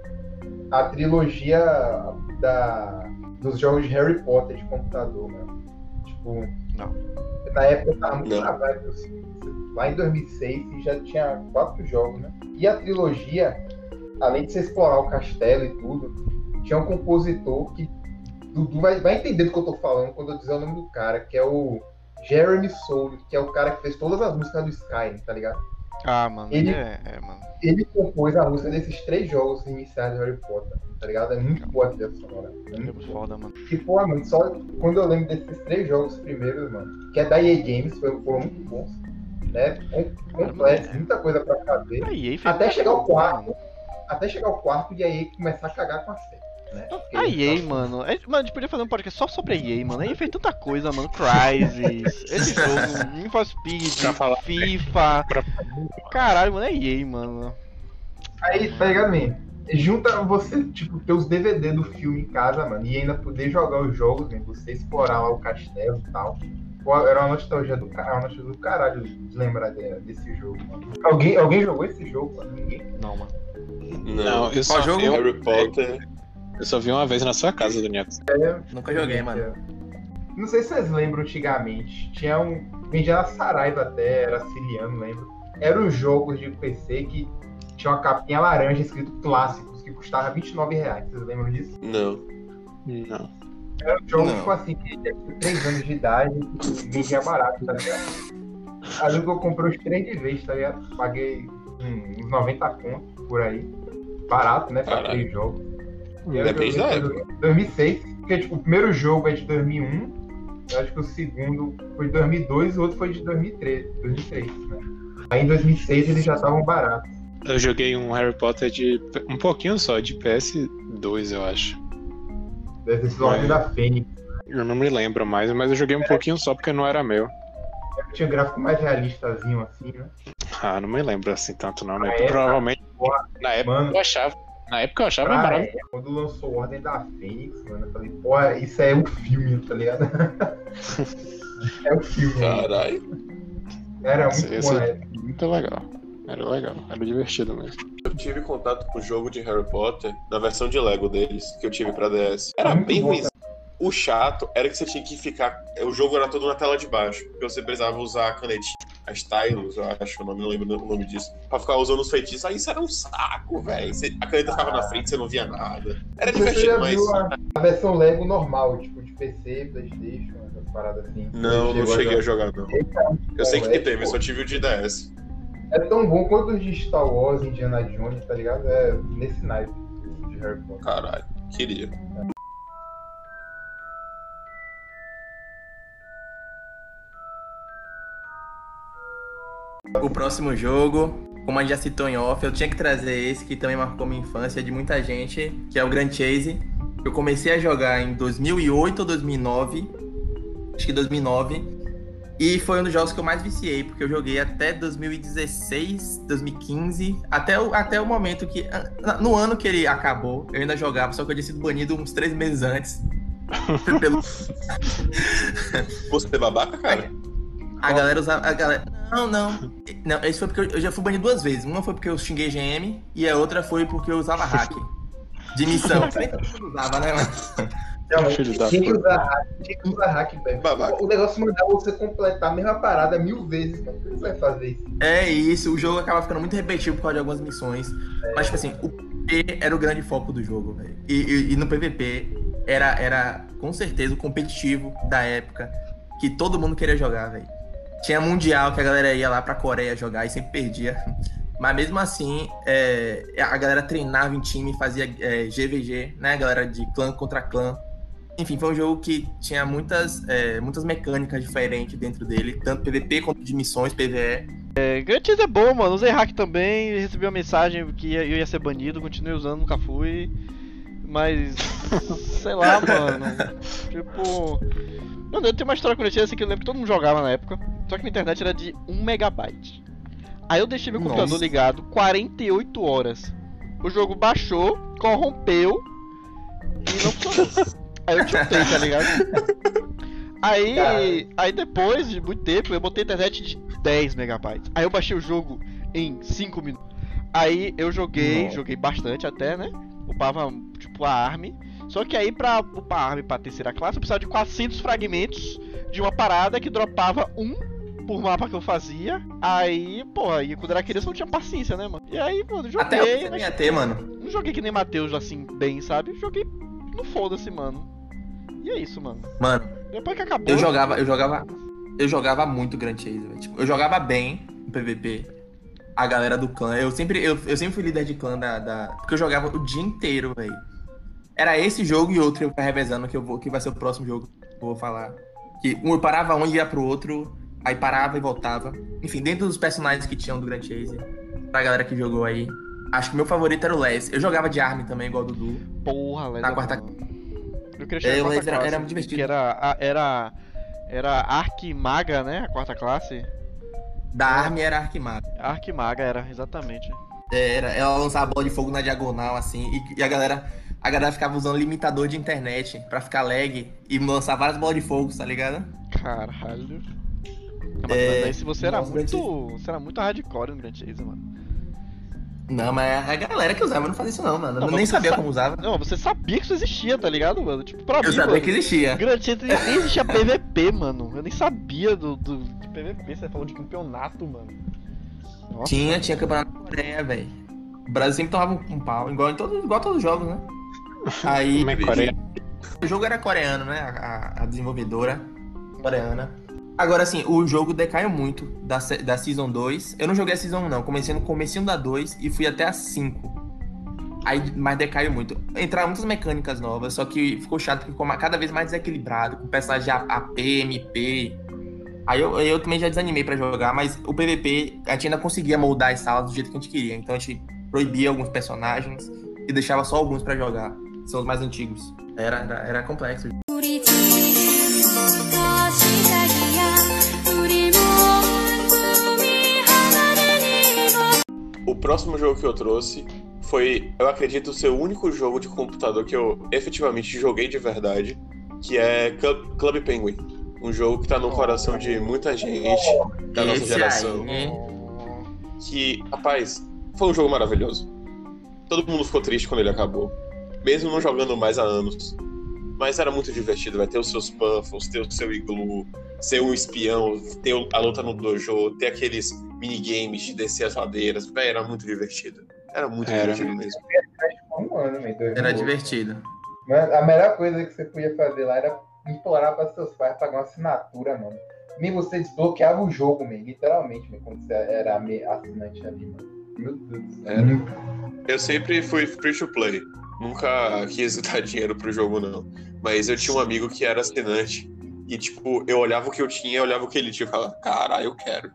a trilogia da, dos jogos de Harry Potter de computador, né? Tipo, Não. na época eu tava muito na vibe dos Lá em 2006 e já tinha quatro jogos, né? E a trilogia, além de você explorar o castelo e tudo, tinha um compositor que Dudu vai, vai entender do que eu tô falando quando eu dizer o nome do cara, que é o Jeremy Soule, que é o cara que fez todas as músicas do Skyrim, tá ligado? Ah, mano, Ele- é, é, mano. Ele compôs a música desses três jogos iniciais de Harry Potter, tá ligado? É muito boa a trilha sonora. É muito foda, mano. E, pô, mano, só quando eu lembro desses três jogos primeiros, mano, que é da EA Games, foram, foram muito bons, né? Com- Complexos, muita coisa pra fazer. A EA fez Até chegar ao quarto, até chegar ao quarto e a EA começar a cagar com a série, né? A EA, então, mano. é- Mano, a gente podia fazer um podcast só sobre a EA, mano. A EA fez tanta coisa, mano. Crysis, esse jogo, for Speed, FIFA. pra- Caralho, mano, é EA, mano. Aí, tá ligado, man? Junta você, tipo, ter os DVD do filme em casa, mano, e ainda poder jogar os jogos, né? Você explorar lá o castelo e tal. Era uma nostalgia do caralho, uma nostalgia do caralho de lembrar de- desse jogo, mano. Alguém, alguém jogou esse jogo, mano? Ninguém? Não, mano. Não, eu só, jogo? vi, Harry Potter. eu só vi uma vez na sua casa, Daniel. Nunca joguei, mano. Não sei se vocês lembram antigamente. Tinha um. Vendia na Saraiva até, era siciliano, lembro. Era um jogo de PC que tinha uma capinha laranja escrito clássicos, que custava 29 reais. Vocês lembram disso? Não. Não. Era um jogo, Não. tipo assim, que tinha 3 anos de idade e vendia barato, tá ligado? Aí eu comprei os três de vez, tá ligado? Paguei hum, uns 90 conto por aí. Barato, né? Pra Caralho. três jogos. Depende da tudo. 2006, porque tipo, o primeiro jogo é de 2001, eu acho que o segundo foi de 2002 e o outro foi de 2003, 2003 né? Aí em 2006 eles já estavam baratos. Eu joguei um Harry Potter de um pouquinho só, de PS2, eu acho. Deve ter sido a Ordem É. da Fênix. Eu não me lembro mais, mas eu joguei um pouquinho só porque não era meu. Tinha um gráfico mais realistazinho assim, né? Ah, não me lembro assim tanto não, né? Ah, é? Provavelmente Porra, na época mano. eu achava. Na época eu achava Pra maravilhoso. época, quando lançou Ordem da Fênix, mano, eu falei, pô, isso é um filme, tá ligado? é um filme. Caralho. Era Esse- muito esse- bom, né? Muito legal. Era legal, era divertido mesmo. Eu tive contato com o jogo de Harry Potter na versão de Lego deles, que eu tive pra DS. Era Muito bem ruim. O chato era que você tinha que ficar. O jogo era todo na tela de baixo. Porque você precisava usar a canetinha, a stylus, eu acho, o nome, não lembro o nome disso. Pra ficar usando os feitiços. Aí isso era um saco, velho. A caneta ficava na frente, você não via nada. Era Você já divertido, mas. viu a, a versão Lego normal, tipo, de PC, Playstation, essas paradas assim? Não, não cheguei a jogar? jogar, não. Eu sei que é, teve, eu só tive o de DS. É tão bom quanto os de Star Wars, Indiana Jones, tá ligado? É nesse naipe de Harry Potter. Caralho, queria. O próximo jogo, como a gente já citou em off, eu tinha que trazer esse que também marcou minha infância de muita gente, que é o Grand Chase. Eu comecei a jogar em 2008 ou 2009, acho que 2009, e foi um dos jogos que eu mais viciei, porque eu joguei até 2016, 2015, até o, até o momento que. No ano que ele acabou, eu ainda jogava, só que eu tinha sido banido uns três meses antes. pelo, Você é babaca, cara? a galera usava. A galera, não, não. Não, esse foi porque eu, eu já fui banido duas vezes. Uma foi porque eu xinguei GM e a outra foi porque eu usava hack. De missão. Que todo mundo usava, né, mano? Não, tinha que usar hack, tinha que usar hack, velho. O negócio mandava você completar a mesma parada mil vezes, mano. Por que você vai fazer isso? É isso, o jogo acaba ficando muito repetitivo por causa de algumas missões. Mas, tipo assim, o PVP era o grande foco do jogo, velho. E, e- e no PVP era, era com certeza o competitivo da época que todo mundo queria jogar, velho. Tinha Mundial que a galera ia lá pra Coreia jogar e sempre perdia. Mas mesmo assim, é, a galera treinava em time, fazia é, GVG, né? Galera de clã contra clã. Enfim, foi um jogo que tinha muitas, é, muitas mecânicas diferentes dentro dele, tanto PVP quanto de missões, PVE. É, Grand Chase é bom, mano. Usei hack também, recebi uma mensagem que eu ia ser banido, continuei usando, nunca fui. Mas. sei lá, mano. Tipo. Mano, eu tenho uma história com Grand Chase assim que eu lembro que todo mundo jogava na época. Só que minha internet era de 1 megabyte. Aí eu deixei meu Nossa. computador ligado 48 horas. O jogo baixou, corrompeu e não funcionou. Aí eu tiltei, tá ligado? Aí, aí depois de muito tempo, eu botei internet de 10 megabytes. Aí eu baixei o jogo em 5 minutos. Aí eu joguei, Nossa. joguei bastante até, né? Upava, tipo, a ARM. Só que aí pra upar a ARM pra terceira classe, eu precisava de 400 fragmentos de uma parada que dropava um por mapa que eu fazia. Aí, porra, e quando era criança eu não tinha paciência, né, mano? E aí, mano, joguei. Até eu mas ia ter, mano. Não joguei que nem Matheus, assim, bem, sabe? Joguei no foda-se, mano. E é isso, mano. Mano, Depois que acabou. eu jogava, eu jogava. Eu jogava muito Grand Chase, velho. Tipo, eu jogava bem no PVP. A galera do clã. Eu sempre, eu, eu sempre fui líder de clã da, da- Porque eu jogava o dia inteiro, velho. Era esse jogo e outro eu ficava revezando que, eu vou, que vai ser o próximo jogo que eu vou falar. Que um eu parava um e ia pro outro, aí parava e voltava. Enfim, dentro dos personagens que tinham do Grand Chase, pra galera que jogou aí. Acho que meu favorito era o Les. Eu jogava de arma também, igual o Dudu. Porra, Leda. Na quarta- mano. Eu queria chegar É, quarta era- classe, era muito divertido. Que era. Era. Era Arquimaga, né? A quarta classe. Da Arma era Arquimago. Arquimaga era, exatamente. Era, ela lançava a bola de fogo na diagonal, assim, e, e a galera. A galera ficava usando limitador de internet pra ficar lag e lançar várias bolas de fogo, tá ligado? Caralho. Mas, É, se você era muito. Você era muito hardcore no Grand Chase, mano. Não, mas é a galera que usava não fazia isso não, mano. Não, eu nem sabia sa- como usava. Não, você sabia que isso existia, tá ligado, mano? Tipo, pra Eu mim, sabia mano, que existia. Grand nem existia PVP, mano. Eu nem sabia do, do de PVP. Você falou de campeonato, mano. Nossa, Tinha, tinha campeonato na Coreia, velho. O Brasil sempre tomava um, pau, igual em todo, igual todos os jogos, né? Aí. Como é Coreia? O jogo era coreano, né? A- a desenvolvedora coreana. Agora, assim, o jogo decaiu muito da, da Season 2. Eu não joguei a Season 1, não. Comecei no comecinho da 2 e fui até a 5. Aí, mas decaiu muito. Entraram muitas mecânicas novas, só que ficou chato, ficou cada vez mais desequilibrado, com personagens de AP, MP. Aí eu, eu também já desanimei pra jogar, mas o PVP, a gente ainda conseguia moldar as salas do jeito que a gente queria. Então a gente proibia alguns personagens e deixava só alguns pra jogar. São os mais antigos. Era, era, era complexo. O próximo jogo que eu trouxe foi, eu acredito, o único jogo de computador que eu efetivamente joguei de verdade, que é Club, Club Penguin. Um jogo que tá no coração de muita gente da nossa Esse geração. aí, Que, rapaz, foi um jogo maravilhoso. Todo mundo ficou triste quando ele acabou. Mesmo não jogando mais há anos. Mas era muito divertido, vai ter os seus puffles, ter o seu iglu, ser um espião, ter a luta no dojo, ter aqueles minigames de descer as ladeiras. Véi, era muito divertido. Era muito Era. divertido mesmo. Um ano? Dois Era divertido. Mas a melhor coisa que você podia fazer lá era implorar para seus pais pagar uma assinatura, mano. Me você desbloqueava o jogo, man, literalmente, man, quando você era assinante ali, mano. Meu Deus do céu. Era. Eu sempre fui free to play. Nunca quis dar dinheiro pro jogo, não. Mas eu tinha um amigo que era assinante. E, tipo, eu olhava o que eu tinha, eu olhava o que ele tinha e falava, caralho, eu quero.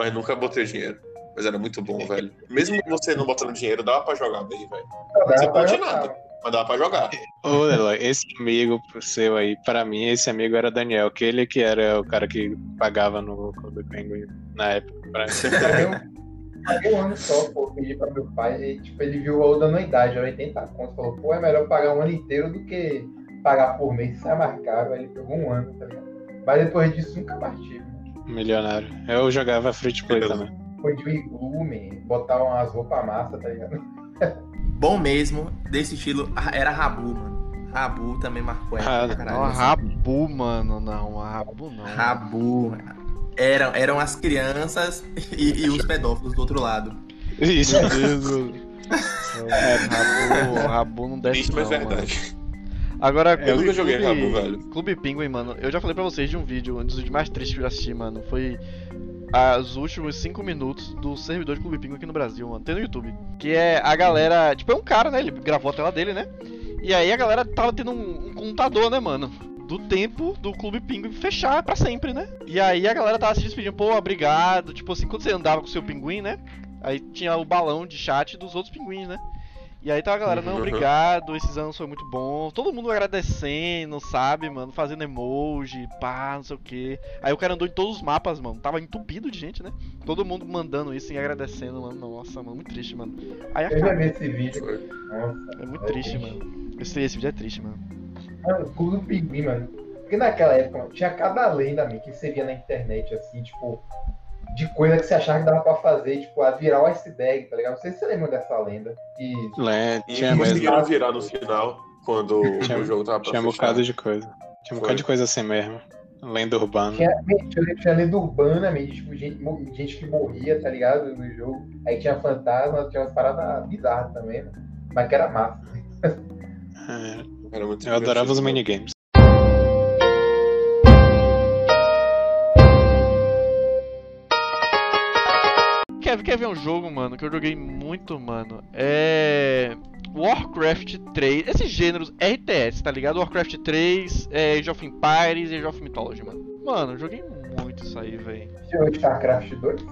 Mas nunca botei dinheiro. Mas era muito bom, velho. Mesmo você não botando dinheiro, dava pra jogar bem, velho. Você pode nada. Mas dava pra jogar. Ô, Eloy, esse amigo seu aí, pra mim, esse amigo era Daniel, aquele que era o cara que pagava no Clube Penguin na época. Pra mim. Paguei um, paguei um ano só, pô, pedi pra meu pai, e, tipo, ele viu o valor da anuidade, era 80 conto, falou, pô, é melhor pagar um ano inteiro do que pagar por mês, sai mais caro, aí ele pegou um ano, tá ligado? Mas depois disso, nunca mais tive, mano. Milionário. Eu jogava free to play também. Foi de iglu, man, botar umas roupas massa, tá ligado? Bom mesmo, desse estilo, era Rabu, mano. Rabu também marcou época Ah, caralho, Não, assim. Rabu, mano. Não, Rabu não. Rabu. Eram, eram as crianças e, e os pedófilos do outro lado. Isso. Meu Deus, mano. É, Rabu, Rabu não desce Triste, mas não, mano. verdade. Agora, Eu nunca Clube- joguei Clube- Rabu, velho. Clube Penguin, mano. Eu já falei pra vocês de um vídeo, um dos vídeos mais tristes que eu já assisti, mano. Foi os últimos 5 minutos do servidor de Clube Penguin aqui no Brasil, mano. Tem no YouTube. Que é a galera. Tipo, é um cara, né? Ele gravou a tela dele, né? E aí a galera tava tendo um, um contador, né, mano? Do tempo do Clube Pinguim fechar pra sempre, né? E aí a galera tava se despedindo, pô, obrigado. Tipo assim, quando você andava com o seu pinguim, né? Aí tinha o balão de chat dos outros pinguins, né? E aí tava a galera, não, Uhum. obrigado, esses anos foi muito bom. Todo mundo agradecendo, sabe, mano? Fazendo emoji, pá, não sei o que. Aí o cara andou em todos os mapas, mano. Tava entupido de gente, né? Todo mundo mandando isso e agradecendo, mano. Nossa, mano, muito triste, mano. Aí Eu já acaba. vi esse vídeo, nossa. É muito triste, mano. Esse, esse vídeo é triste, mano. Mano, o Clube do Pinguim, mano. Porque naquela época, mano, tinha cada lenda, amigo, que você via na internet, assim, tipo, de coisa que você achava que dava pra fazer, tipo, a virar o iceberg, tá ligado? Não sei se você lembra dessa lenda. E Lé, E tinha mesmo. conseguiram virar no final, quando Tinha- o jogo tava pra Tinha um bocado de coisa. Tinha um bocado de coisa assim mesmo. Lenda urbana. tinha, tinha, tinha lenda urbana, mesmo, tipo, gente, gente que morria, tá ligado? No jogo. Aí tinha fantasma, tinha umas paradas bizarras também, mano. Mas que era massa. É, Era muito eu adorava os minigames. Quer, quer ver um jogo, mano, que eu joguei muito, mano? É. Warcraft 3. Esses gêneros RTS, tá ligado? Warcraft 3, é, Age of Empires e Age of Mythology, mano. Mano, eu joguei muito isso aí, velho. Tinha o StarCraft 2.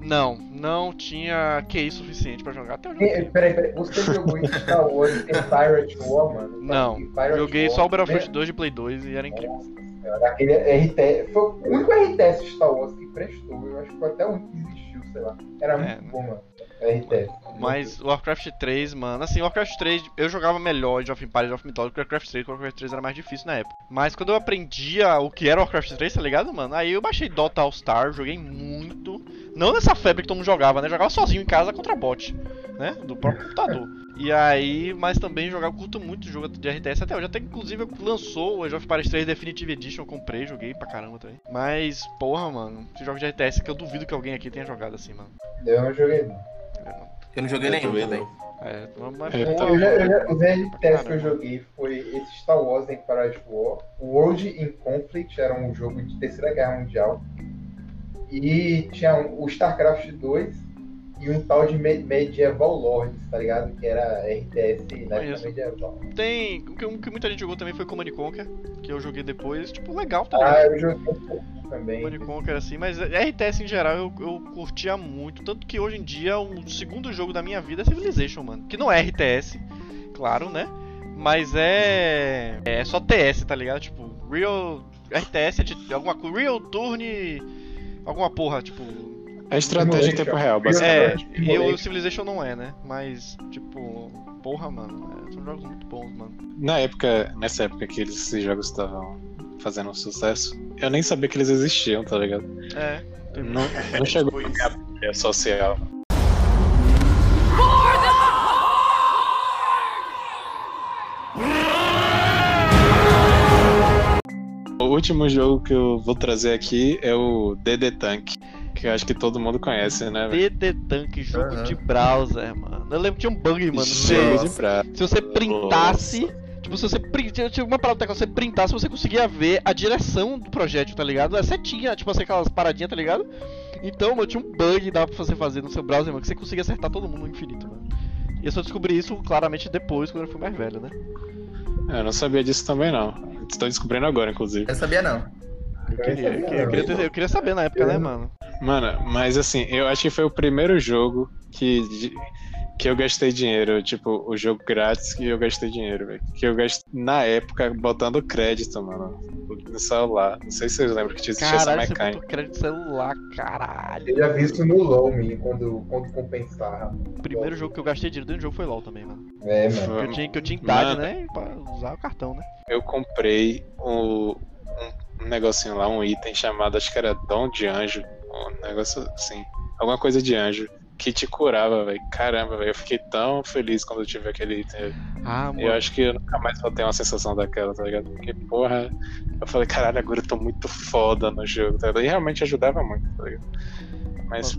Não, não tinha QI suficiente pra jogar. Até joguei. Eh, Peraí, peraí, você jogou Star Wars e Pirate War, mano? Não, Joguei War, só o Battlefront né? 2 de Play 2 e era incrível. Nossa Aquele RTS. Foi o único RTS Star Wars que prestou. Eu acho que foi até o único que existiu, sei lá. Era É, muito né? bom, mano. RTS. Mas Warcraft 3, mano, assim, Warcraft 3 eu jogava melhor de of Empires e of Mythology que Warcraft 3, porque Warcraft 3 era mais difícil na época. Mas quando eu aprendia o que era Warcraft 3, tá ligado, mano? Aí eu baixei Dota All Star, joguei muito. Não nessa febre que todo mundo jogava, né? Jogava sozinho em casa contra bot, né? Do próprio computador. E aí, mas também jogava, eu curto muito jogo de RTS até hoje. Até inclusive lançou o Age of Empires 3 Definitive Edition, eu comprei, joguei pra caramba também. Mas, porra, mano, esse jogo de RTS que eu duvido que alguém aqui tenha jogado assim, mano. Eu não joguei, não. É. Eu não joguei Eu nenhum também não. É, mas- É, Eu, eu já, eu já, os RTS que eu joguei foi esse Star Wars Empire War, o World in Conflict, era um jogo de Terceira Guerra Mundial, e tinha o StarCraft 2 e um tal de Me- Medieval Lords, tá ligado? Que era RTS na época Conheço. medieval. Tem. O que, o que muita gente jogou também foi Command Conquer, que eu joguei depois. Tipo, legal, tá ligado? Ah, eu joguei também. Command Conquer assim, mas RTS em geral eu, eu curtia muito. Tanto que hoje em dia o segundo jogo da minha vida é Civilization, mano. Que não é RTS, claro, né? Mas é. É só TS, tá ligado? Tipo, Real. RTS é de alguma coisa. Real Turn. Alguma porra, tipo. É estratégia em tempo real, basicamente. É, e o Civilization não é, né? Mas, tipo, porra, mano. é, são jogos muito bons, mano. Na época, nessa época que eles- esses jogos estavam fazendo um sucesso, eu nem sabia que eles existiam, tá ligado? É. Não, não chegou a minha bolha social. O último jogo que eu vou trazer aqui é o DD Tank, que acho que todo mundo conhece, né? velho? DD Tank, jogo Aham. de browser, mano. Eu lembro que tinha um bug, mano. Jogo Se, de se você printasse. Tipo, se você print, tinha tinha uma parada que você printasse, você conseguia ver a direção do projétil, tá ligado? É setinha, tipo assim, aquelas paradinhas, tá ligado? Então, mano, tinha um bug que dava pra você fazer no seu browser, mano, que você conseguia acertar todo mundo no infinito, mano. E eu só descobri isso claramente depois, quando eu fui mais velho, né? Eu não sabia disso também, não. Estou descobrindo agora, inclusive. Eu sabia não. Eu queria, eu queria, eu queria, ter- eu queria saber na época, né, mano? Mano, mas assim, eu acho que foi o primeiro jogo que, que eu gastei dinheiro. Tipo, o jogo grátis que eu gastei dinheiro, velho. Que eu gastei na época botando crédito, mano. No celular. Não sei se vocês lembram que tinha existia essa você mecânica. crédito celular, caralho. Eu já vi isso no LoL, man, quando, quando compensava. O primeiro jogo que eu gastei dinheiro dentro do jogo foi LOL também, mano. É, mano. Que eu tinha, que eu tinha idade, Mano. né? Pra usar o cartão, né? Eu comprei um, um, negocinho lá, um item chamado, acho que era Dom de Anjo. Um negócio assim. Alguma coisa de anjo. Que te curava, velho. Caramba, velho. Eu fiquei tão feliz quando eu tive aquele item. Ah, mano. Eu acho que eu nunca mais vou ter uma sensação daquela, tá ligado? Porque, porra, eu falei, caralho, agora eu tô muito foda no jogo, tá ligado? E realmente ajudava muito, tá ligado? Mas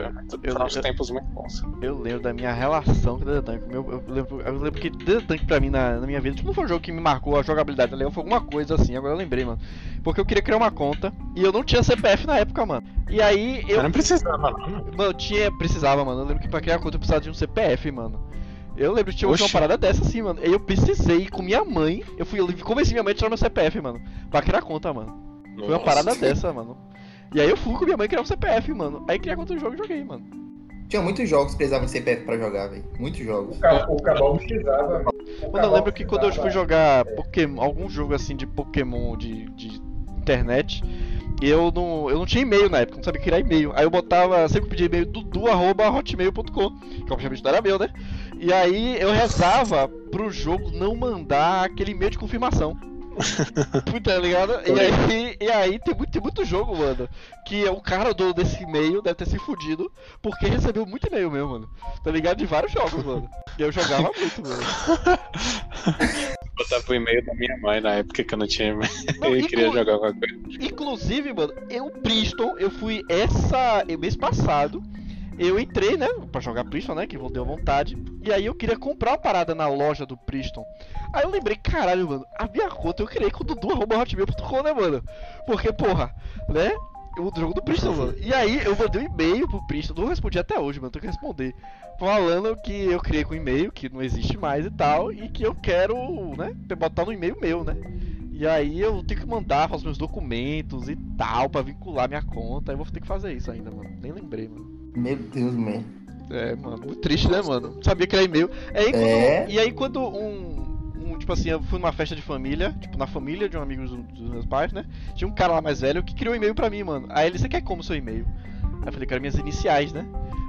foi muito, Eu- foram uns eu- tempos muito bons. Eu lembro da minha relação com o Tank. Meu, eu, lembro, eu lembro que DD Tank pra mim na, na minha vida, tipo, não foi um jogo que me marcou a jogabilidade, tá ligado? Foi alguma coisa assim, agora eu lembrei, mano. Porque eu queria criar uma conta e eu não tinha CPF na época, mano. E aí eu. Eu não precisava, não. Mano, eu tinha. Precisava, mano. Eu lembro que pra criar conta eu precisava de um CPF, mano. Eu lembro que tinha uma Oxi. parada dessa assim, mano. Eu precisei com minha mãe. Eu fui eu convenci minha mãe a tirar meu CPF, mano. Pra criar conta, mano. Foi uma Nossa. parada dessa, mano. E aí eu fui com minha mãe criar um CPF, mano. Aí criar conta do jogo e joguei, mano. Tinha muitos jogos que precisavam de CPF pra jogar, velho. Muitos jogos. O, Ca- o Cabal precisava. mano. Eu lembro que quando eu fui jogar Pokémon, algum jogo assim de Pokémon de, de internet, eu não, eu não tinha e-mail na época, não sabia criar e-mail. Aí eu botava, sempre pedia e-mail dudu.hotmail.com, que obviamente não era meu, né? E aí eu rezava pro jogo não mandar aquele e-mail de confirmação. Tá ligado? E aí, e aí tem, muito, tem muito jogo, mano. Que é o cara do desse e-mail deve ter se fudido porque recebeu muito e-mail meu, mano. Tá ligado? De vários jogos, mano. E eu jogava muito, mano. Botar pro e-mail da minha mãe na época que eu não tinha e-mail. Não, Eu queria jogar alguma coisa. Inclusive, mano, eu, Priston, eu fui essa. mês passado. Eu entrei, né, pra jogar Priston, né, que deu vontade. E aí eu queria comprar uma parada na loja do Priston. Aí eu lembrei, caralho, mano, a minha conta eu criei com dudu.hotmail.com, né, mano? Porque, porra, né, o jogo do Priston, mano. E aí eu mandei um e-mail pro Priston, não respondi até hoje, mano, tenho que responder. Falando que eu criei com e-mail, que não existe mais e tal, e que eu quero, né, botar no e-mail meu, né. E aí eu tenho que mandar os meus documentos e tal pra vincular minha conta. Eu vou ter que fazer isso ainda, mano. Nem lembrei, mano. Meu Deus, man. É, mano, muito triste, né, mano? Não sabia que era e-mail. E aí quando, É. e aí quando um, um, Tipo assim, eu fui numa festa de família, tipo, na família de um amigo dos, dos meus pais, né? Tinha um cara lá mais velho que criou um e-mail pra mim, mano. Aí ele, você quer como seu e-mail? Aí eu falei, quero minhas iniciais, né?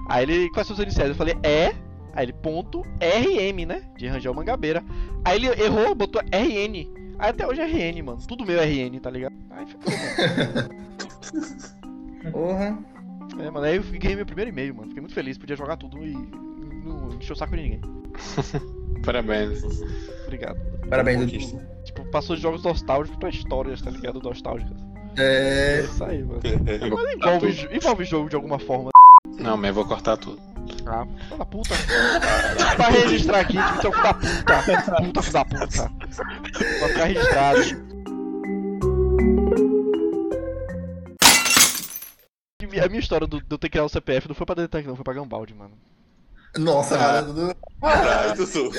Aí ele, quais são suas iniciais? Eu falei, é. Aí ele, ponto RM, né? De Rangel Mangabeira. Aí ele errou, botou RN. Aí até hoje é RN, mano. Tudo meu é RN, tá ligado? Aí ficou. Porra. É, mano, aí eu ganhei meu primeiro e-mail, mano. Fiquei muito feliz, podia jogar tudo e não encheu o saco de ninguém. Parabéns. Obrigado. Parabéns. Dudu. Tipo, passou de jogos nostálgicos pra histórias, tá ligado? Nostálgicas. É. É isso aí, mano. Mas envolve, envolve jogo de alguma forma. Não, mas eu vou cortar tudo. Ah, filho da puta. pra registrar aqui, tipo, seu filho da puta. Puta, filho da puta. Pra ficar registrado. A minha história do, de eu ter criado o CPF não foi pra Detec, não, foi pra Gambaldi, mano. Nossa, Ah. mano. Dudu. Caralho, Dudu.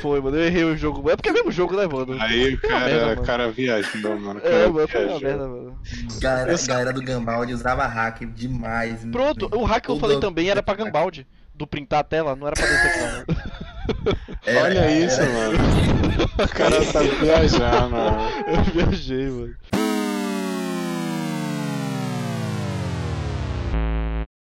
Foi, mano, eu errei o jogo. É porque é o mesmo jogo, né, mano? Aí o merda, cara, mano. cara viajou, mano. É, Cara mano, foi uma merda, mano. Galera, Eu galera do Gambaldi usava hack demais. Pronto, o hack que eu falei também era pra Gambaldi. Do printar a tela, não era pra Detec, não. Era- Olha era- isso, mano. O cara tá viajando, mano. Eu viajei, mano.